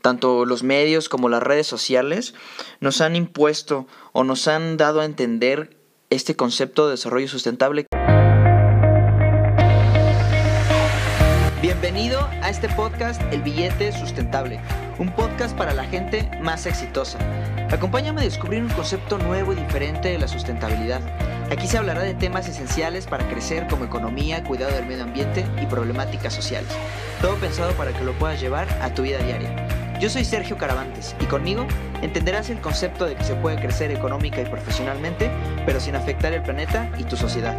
tanto los medios como las redes sociales, nos han impuesto o nos han dado a entender este concepto de desarrollo sustentable. Bienvenido a este podcast El Billete Sustentable, un podcast para la gente más exitosa. Acompáñame a descubrir un concepto nuevo y diferente de la sustentabilidad. Aquí se hablará de temas esenciales para crecer como economía, cuidado del medio ambiente y problemáticas sociales. Todo pensado para que lo puedas llevar a tu vida diaria. Yo soy Sergio Caravantes y conmigo entenderás el concepto de que se puede crecer económica y profesionalmente, pero sin afectar el planeta y tu sociedad.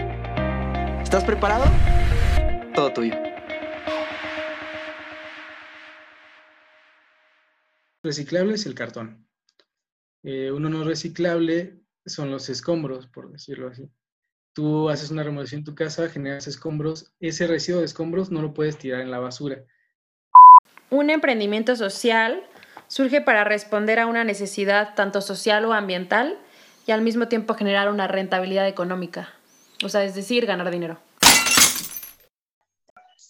¿Estás preparado? Todo tuyo. Reciclable es el cartón. Eh, uno no reciclable son los escombros, por decirlo así. Tú haces una remodelación en tu casa, generas escombros, ese residuo de escombros no lo puedes tirar en la basura un emprendimiento social surge para responder a una necesidad tanto social o ambiental y al mismo tiempo generar una rentabilidad económica. O sea, es decir, ganar dinero.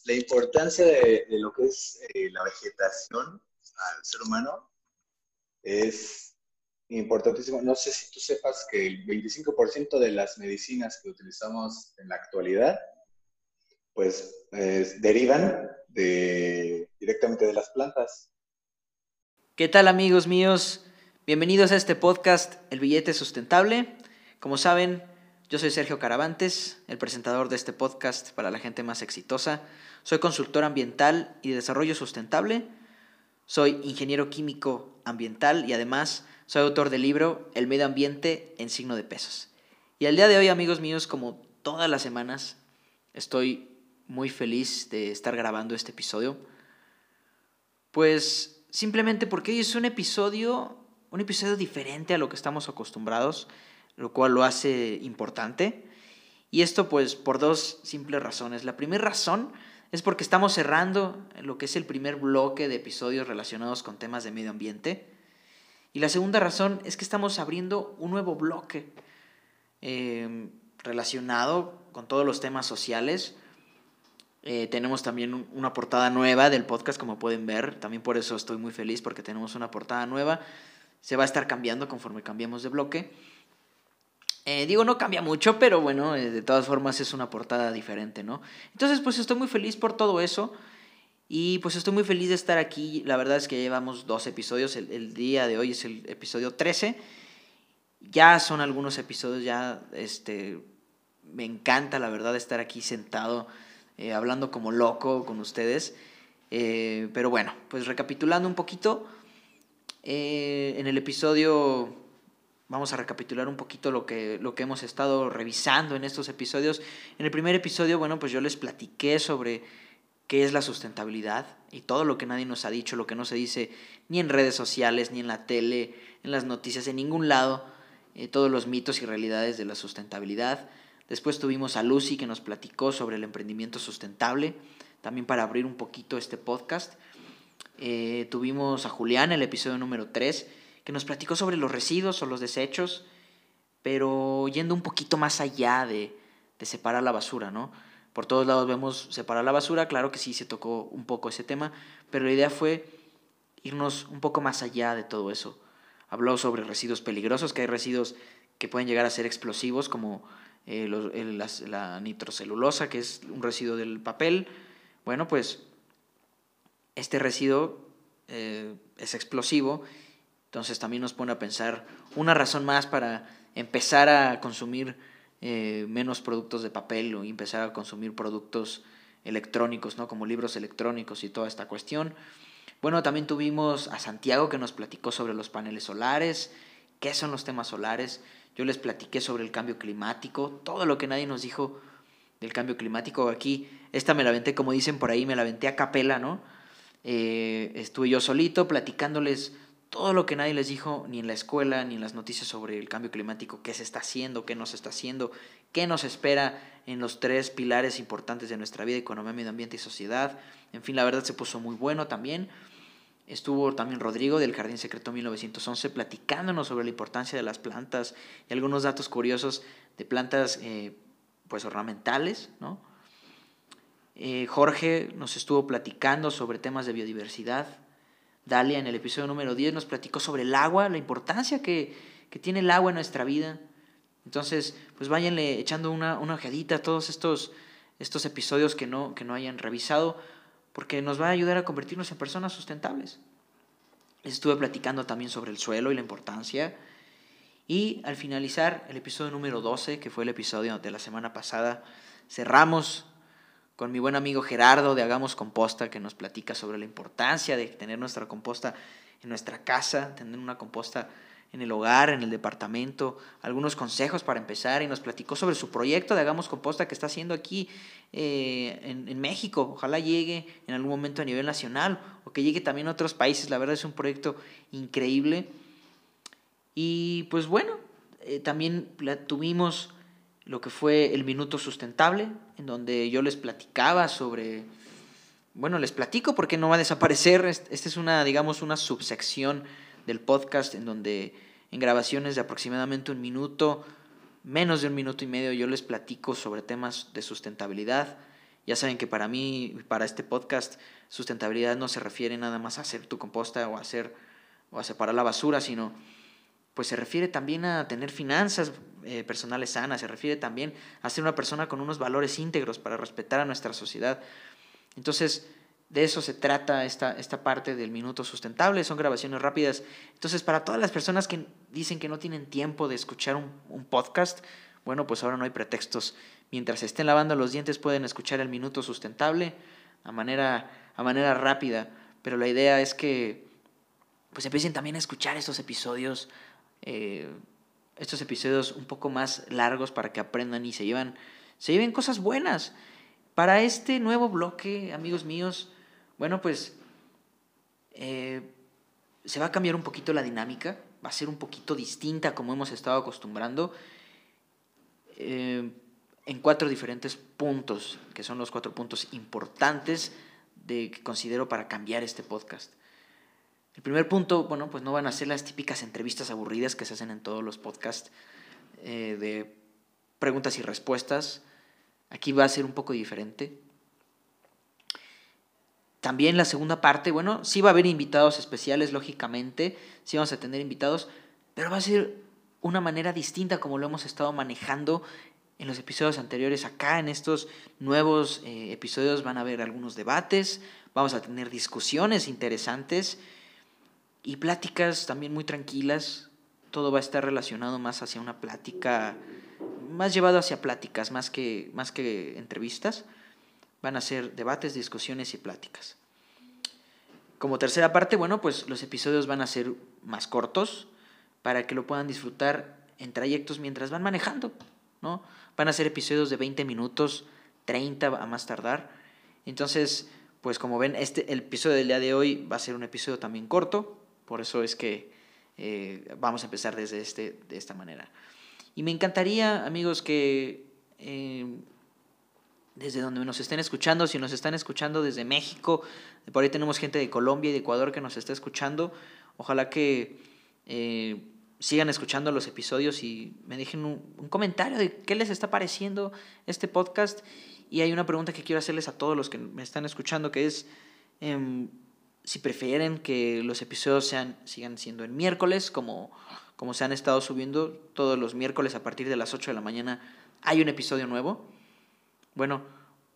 La importancia de, lo que es eh, la vegetación al ser humano es importantísimo. No sé si tú sepas que el 25% de las medicinas que utilizamos en la actualidad, pues derivan de, directamente de las plantas. ¿Qué tal amigos míos? Bienvenidos a este podcast El Billete Sustentable. Como saben, yo soy Sergio Caravantes, el presentador de este podcast para la gente más exitosa. Soy consultor ambiental y de desarrollo sustentable. Soy ingeniero químico ambiental y además soy autor del libro El medio ambiente en signo de pesos. Y al día de hoy, amigos míos, como todas las semanas, estoy muy feliz de estar grabando este episodio. Pues simplemente porque hoy es un episodio, un episodio diferente a lo que estamos acostumbrados, lo cual lo hace importante. Y esto pues por dos simples razones. La primera razón es porque estamos cerrando lo que es el primer bloque de episodios relacionados con temas de medio ambiente. Y la segunda razón es que estamos abriendo un nuevo bloque eh, relacionado con todos los temas sociales eh, tenemos también una portada nueva del podcast, como pueden ver. También por eso estoy muy feliz, porque tenemos una portada nueva. Se va a estar cambiando conforme cambiemos de bloque. Eh, digo, no cambia mucho, pero bueno, eh, de todas formas es una portada diferente, ¿no? Entonces, pues estoy muy feliz por todo eso. Y pues estoy muy feliz de estar aquí. La verdad es que llevamos dos episodios. El, el día de hoy es el episodio 13. Ya son algunos episodios, ya este, me encanta la verdad estar aquí sentado eh, hablando como loco con ustedes. Eh, pero bueno, pues recapitulando un poquito, eh, en el episodio vamos a recapitular un poquito lo que, lo que hemos estado revisando en estos episodios. En el primer episodio, bueno, pues yo les platiqué sobre qué es la sustentabilidad y todo lo que nadie nos ha dicho, lo que no se dice ni en redes sociales, ni en la tele, en las noticias, en ningún lado, todos los mitos y realidades de la sustentabilidad. Después tuvimos a Lucy que nos platicó sobre el emprendimiento sustentable, también para abrir un poquito este podcast. Eh, tuvimos a Julián, el episodio número 3, que nos platicó sobre los residuos o los desechos, pero yendo un poquito más allá de, de separar la basura, ¿no? Por todos lados vemos separar la basura, claro que sí se tocó un poco ese tema, pero la idea fue irnos un poco más allá de todo eso. Habló sobre residuos peligrosos, que hay residuos que pueden llegar a ser explosivos, como eh, la, nitrocelulosa, que es un residuo del papel. Bueno, pues este residuo eh, es explosivo, entonces también nos pone a pensar una razón más para empezar a consumir eh, menos productos de papel o empezar a consumir productos electrónicos, ¿no? como libros electrónicos y toda esta cuestión. Bueno, también tuvimos a Santiago que nos platicó sobre los paneles solares, qué son los temas solares, yo les platiqué sobre el cambio climático, todo lo que nadie nos dijo del cambio climático. Aquí, esta me la aventé, como dicen por ahí, me la aventé a capela, ¿no? Eh, estuve yo solito platicándoles todo lo que nadie les dijo, ni en la escuela, ni en las noticias sobre el cambio climático, qué se está haciendo, qué no se está haciendo, qué nos espera en los tres pilares importantes de nuestra vida, economía, medio ambiente y sociedad. En fin, la verdad se puso muy bueno también. Estuvo también Rodrigo del Jardín Secreto 1911 platicándonos sobre la importancia de las plantas y algunos datos curiosos de plantas eh, pues ornamentales, ¿no? Eh, Jorge nos estuvo platicando sobre temas de biodiversidad, Dalia en el episodio número 10 nos platicó sobre el agua, la importancia que, que tiene el agua en nuestra vida. Entonces, pues váyanle echando una, una ojeadita a todos estos, estos episodios que no, que no hayan revisado, porque nos va a ayudar a convertirnos en personas sustentables. Les estuve platicando también sobre el suelo y la importancia. Y al finalizar el episodio número 12, que fue el episodio de la semana pasada, cerramos con mi buen amigo Gerardo de Hagamos Composta, que nos platica sobre la importancia de tener nuestra composta en nuestra casa, tener una composta en el hogar, en el departamento, algunos consejos para empezar y nos platicó sobre su proyecto de Hagamos Composta que está haciendo aquí eh, en, en, México. Ojalá llegue en algún momento a nivel nacional o que llegue también a otros países. La verdad es un proyecto increíble. Y pues bueno, eh, también tuvimos lo que fue el Minuto Sustentable, en donde yo les platicaba sobre... Bueno, les platico porque no va a desaparecer. Esta es una, digamos, una subsección del podcast en donde en grabaciones de aproximadamente un minuto, menos de un minuto y medio, yo les platico sobre temas de sustentabilidad. Ya saben que para mí, para este podcast, sustentabilidad no se refiere nada más a hacer tu composta o a hacer o a separar la basura, sino pues se refiere también a tener finanzas eh, personales sanas, se refiere también a ser una persona con unos valores íntegros para respetar a nuestra sociedad. Entonces, de eso se trata esta, esta parte del minuto sustentable, son grabaciones rápidas. Entonces, para todas las personas que dicen que no tienen tiempo de escuchar un, podcast, bueno, pues ahora no hay pretextos. Mientras estén lavando los dientes pueden escuchar el minuto sustentable a manera, a manera rápida, pero la idea es que pues empiecen también a escuchar estos episodios, eh, estos episodios un poco más largos para que aprendan y se llevan, se lleven cosas buenas. Para este nuevo bloque, amigos míos, bueno, pues eh, se va a cambiar un poquito la dinámica, va a ser un poquito distinta como hemos estado acostumbrando, eh, en cuatro diferentes puntos, que son los cuatro puntos importantes de, que considero para cambiar este podcast. El primer punto, bueno, pues no van a ser las típicas entrevistas aburridas que se hacen en todos los podcasts eh, de preguntas y respuestas. Aquí va a ser un poco diferente. También la segunda parte, bueno, sí va a haber invitados especiales, lógicamente, sí vamos a tener invitados, pero va a ser una manera distinta como lo hemos estado manejando en los episodios anteriores. Acá en estos nuevos eh, episodios van a haber algunos debates, vamos a tener discusiones interesantes y pláticas también muy tranquilas. Todo va a estar relacionado más hacia una plática, más llevado hacia pláticas, más que, más que entrevistas van a ser debates, discusiones y pláticas. Como tercera parte, bueno, pues los episodios van a ser más cortos para que lo puedan disfrutar en trayectos mientras van manejando, ¿no? Van a ser episodios de 20 minutos, 30 a más tardar. Entonces, pues como ven, este, el episodio del día de hoy va a ser un episodio también corto, por eso es que eh, vamos a empezar desde este, de esta manera. Y me encantaría, amigos, que eh, desde donde nos estén escuchando, si nos están escuchando desde México, por ahí tenemos gente de Colombia y de Ecuador que nos está escuchando, ojalá que eh, sigan escuchando los episodios y me dejen un, comentario de qué les está pareciendo este podcast. Y hay una pregunta que quiero hacerles a todos los que me están escuchando, que es em, si prefieren que los episodios sean, sigan siendo el miércoles, como, como se han estado subiendo todos los miércoles a partir de las 8 de la mañana, hay un episodio nuevo bueno,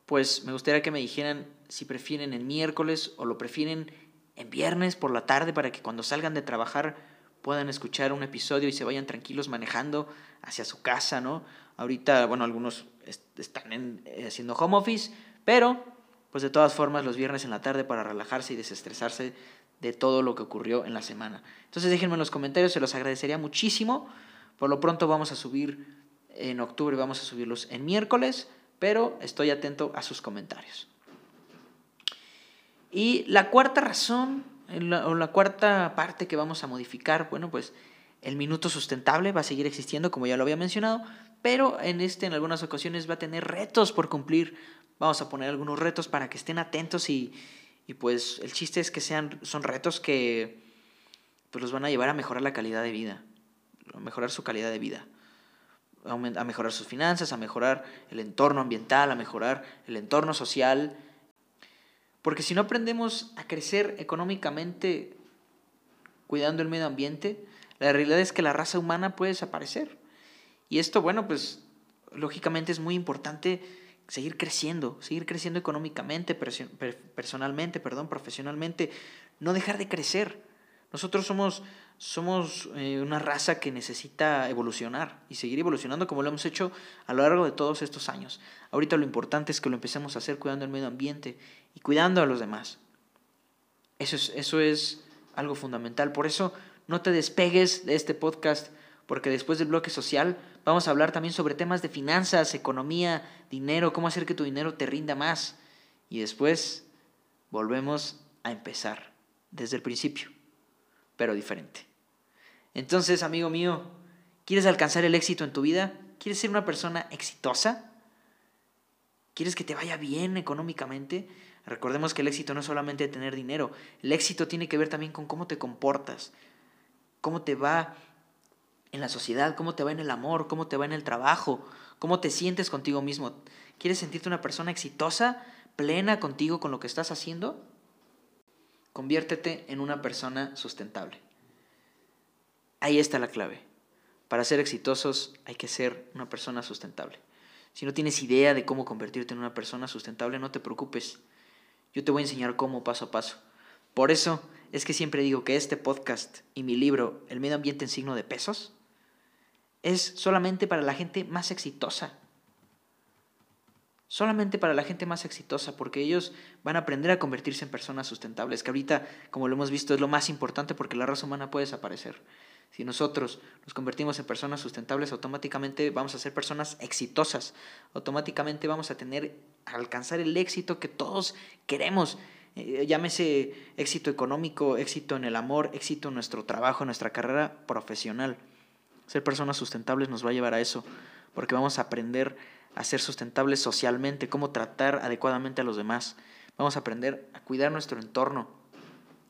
pues me gustaría que me dijeran si prefieren el miércoles o lo prefieren en viernes por la tarde para que cuando salgan de trabajar puedan escuchar un episodio y se vayan tranquilos manejando hacia su casa, ¿no? Ahorita, bueno, algunos están eh, haciendo home office, pero pues de todas formas los viernes en la tarde para relajarse y desestresarse de todo lo que ocurrió en la semana. Entonces déjenme en los comentarios, se los agradecería muchísimo. Por lo pronto vamos a subir en octubre, vamos a subirlos en miércoles pero estoy atento a sus comentarios. Y la cuarta razón, o la cuarta parte que vamos a modificar, bueno, pues el minuto sustentable va a seguir existiendo, como ya lo había mencionado, pero en este en algunas ocasiones va a tener retos por cumplir. Vamos a poner algunos retos para que estén atentos y, pues el chiste es que sean, son retos que pues los van a llevar a mejorar la calidad de vida, a mejorar su calidad de vida a mejorar sus finanzas, a mejorar el entorno ambiental, a mejorar el entorno social. Porque si no aprendemos a crecer económicamente cuidando el medio ambiente, la realidad es que la raza humana puede desaparecer. Y esto, bueno, pues lógicamente es muy importante seguir creciendo, seguir creciendo económicamente, personalmente, perdón, profesionalmente, no dejar de crecer. Nosotros somos, somos eh, una raza que necesita evolucionar y seguir evolucionando como lo hemos hecho a lo largo de todos estos años. Ahorita lo importante es que lo empecemos a hacer cuidando el medio ambiente y cuidando a los demás. Eso es, eso es algo fundamental. Por eso no te despegues de este podcast, porque después del bloque social vamos a hablar también sobre temas de finanzas, economía, dinero, cómo hacer que tu dinero te rinda más. Y después volvemos a empezar desde el principio, pero diferente. Entonces, amigo mío, ¿quieres alcanzar el éxito en tu vida? ¿Quieres ser una persona exitosa? ¿Quieres que te vaya bien económicamente? Recordemos que el éxito no es solamente tener dinero, el éxito tiene que ver también con cómo te comportas, cómo te va en la sociedad, cómo te va en el amor, cómo te va en el trabajo, cómo te sientes contigo mismo. ¿Quieres sentirte una persona exitosa, plena contigo con lo que estás haciendo? Conviértete en una persona sustentable. Ahí está la clave. Para ser exitosos hay que ser una persona sustentable. Si no tienes idea de cómo convertirte en una persona sustentable, no te preocupes. Yo te voy a enseñar cómo paso a paso. Por eso es que siempre digo que este podcast y mi libro, El medio ambiente en signo de pesos, es solamente para la gente más exitosa. Solamente para la gente más exitosa, porque ellos van a aprender a convertirse en personas sustentables, que ahorita, como lo hemos visto, es lo más importante porque la raza humana puede desaparecer. Si nosotros nos convertimos en personas sustentables, automáticamente vamos a ser personas exitosas. Automáticamente vamos a tener, a alcanzar el éxito que todos queremos. Eh, llámese éxito económico, éxito en el amor, éxito en nuestro trabajo, en nuestra carrera profesional. Ser personas sustentables nos va a llevar a eso, porque vamos a aprender a ser sustentables socialmente, cómo tratar adecuadamente a los demás. Vamos a aprender a cuidar nuestro entorno,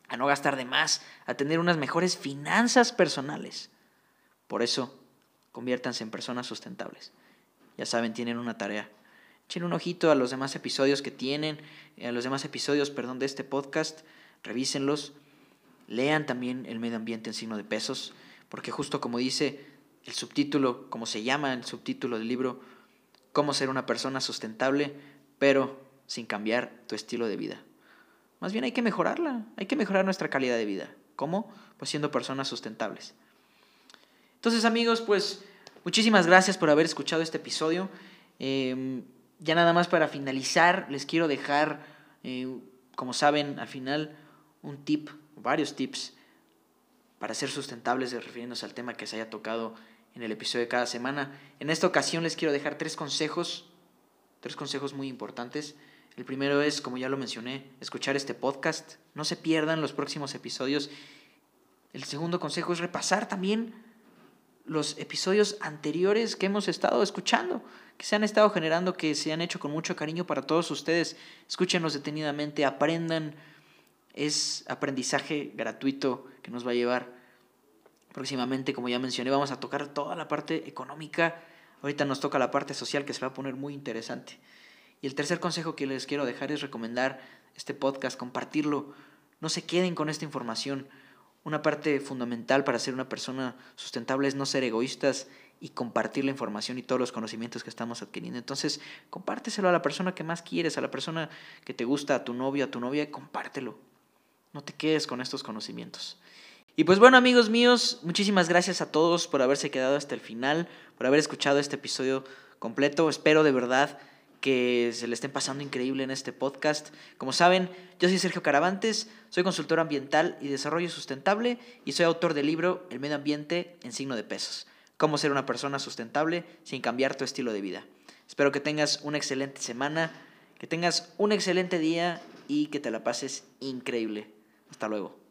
a no gastar de más, a tener unas mejores finanzas personales. Por eso, conviértanse en personas sustentables. Ya saben, tienen una tarea Echen un ojito a los demás episodios que tienen, a los demás episodios, perdón, de este podcast, revísenlos. Lean también el medio ambiente en signo de pesos, porque justo como dice el subtítulo, como se llama el subtítulo del libro, cómo ser una persona sustentable, pero sin cambiar tu estilo de vida. Más bien hay que mejorarla, hay que mejorar nuestra calidad de vida. ¿Cómo? Pues siendo personas sustentables. Entonces amigos, pues muchísimas gracias por haber escuchado este episodio. Em, ya nada más para finalizar, les quiero dejar, eh, como saben, al final un tip, varios tips para ser sustentables, refiriéndose al tema que se haya tocado en el episodio de cada semana. En esta ocasión les quiero dejar tres consejos, tres consejos muy importantes. El primero es, como ya lo mencioné, escuchar este podcast. No se pierdan los próximos episodios. El segundo consejo es repasar también los episodios anteriores que hemos estado escuchando que se han estado generando, que se han hecho con mucho cariño para todos ustedes. Escúchenlos detenidamente, aprendan. Es aprendizaje gratuito que nos va a llevar próximamente, como ya mencioné, vamos a tocar toda la parte económica. Ahorita nos toca la parte social que se va a poner muy interesante. Y el tercer consejo que les quiero dejar es recomendar este podcast, compartirlo. No se queden con esta información. Una parte fundamental para ser una persona sustentable es no ser egoístas y compartir la información y todos los conocimientos que estamos adquiriendo. Entonces, compárteselo a la persona que más quieres, a la persona que te gusta, a tu novio, a tu novia, compártelo. No te quedes con estos conocimientos. Y pues bueno, amigos míos, muchísimas gracias a todos por haberse quedado hasta el final, por haber escuchado este episodio completo. Espero de verdad que se le estén pasando increíble en este podcast. Como saben, yo soy Sergio Caravantes, soy consultor ambiental y desarrollo sustentable y soy autor del libro El medio ambiente en signo de pesos cómo ser una persona sustentable sin cambiar tu estilo de vida. Espero que tengas una excelente semana, que tengas un excelente día y que te la pases increíble. Hasta luego.